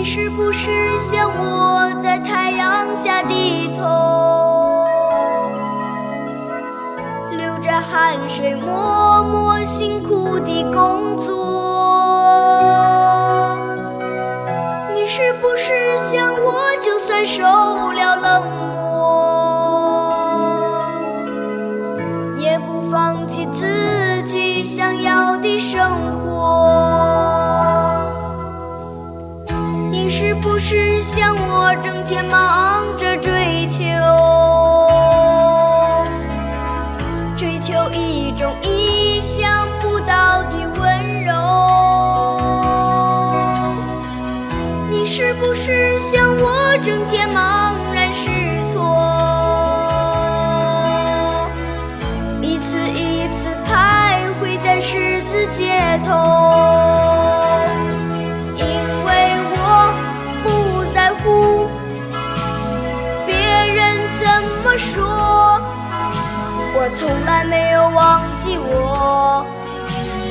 你是不是像我在太阳下低头，流着汗水，默默辛苦地工作？你是不是像我，就算受了冷漠，不是像我，整天忙着追求，追求一种意想不到的温柔？你是不是像我，整天茫然失措，一次一次徘徊在十字街头？我从来没有忘记我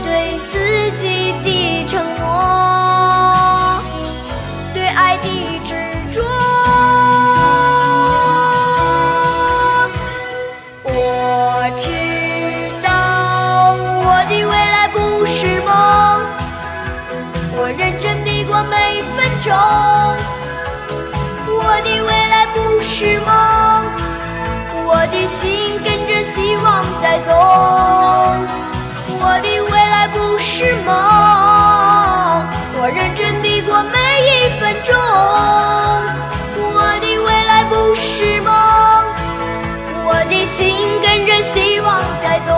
对自己的承诺，对爱的执着。我知道我的未来不是梦。我认真地过每分钟，我的未来不是梦，在动，我的未来不是梦，我认真地过每一分钟，我的未来不是梦，我的心跟着希望在动，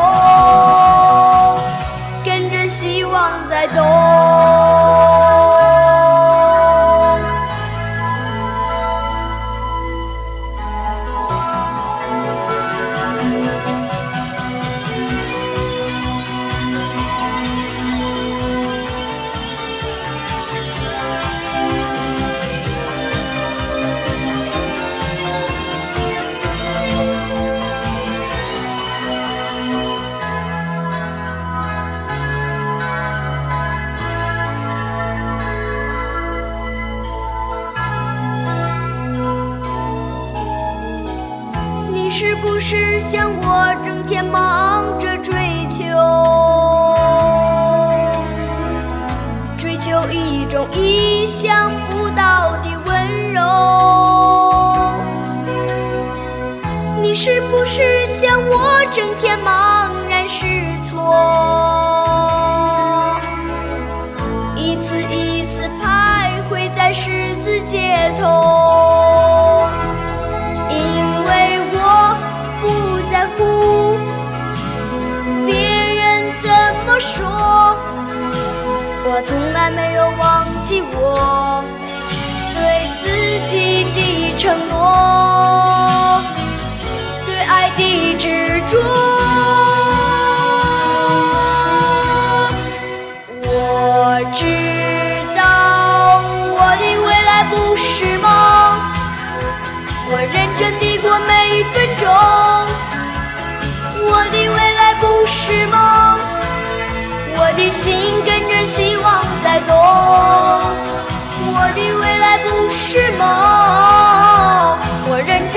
是不是像我，整天忙着追求，追求一种意想不到的温柔？你是不是像我，整天茫然失措，从来没有忘记我对自己的承诺，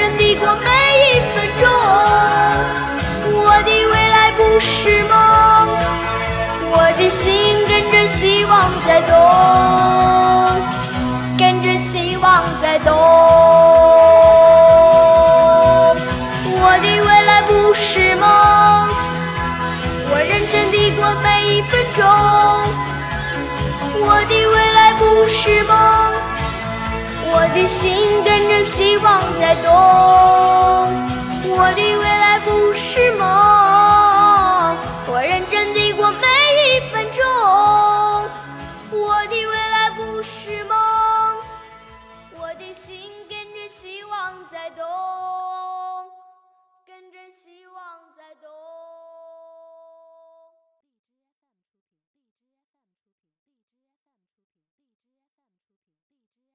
真地过每一分钟，我的未来不是梦，我的心跟着希望在动，跟着希望在动。我的未来不是梦，我认真地过每一分钟。我的未来不是梦，我的心跟着在动。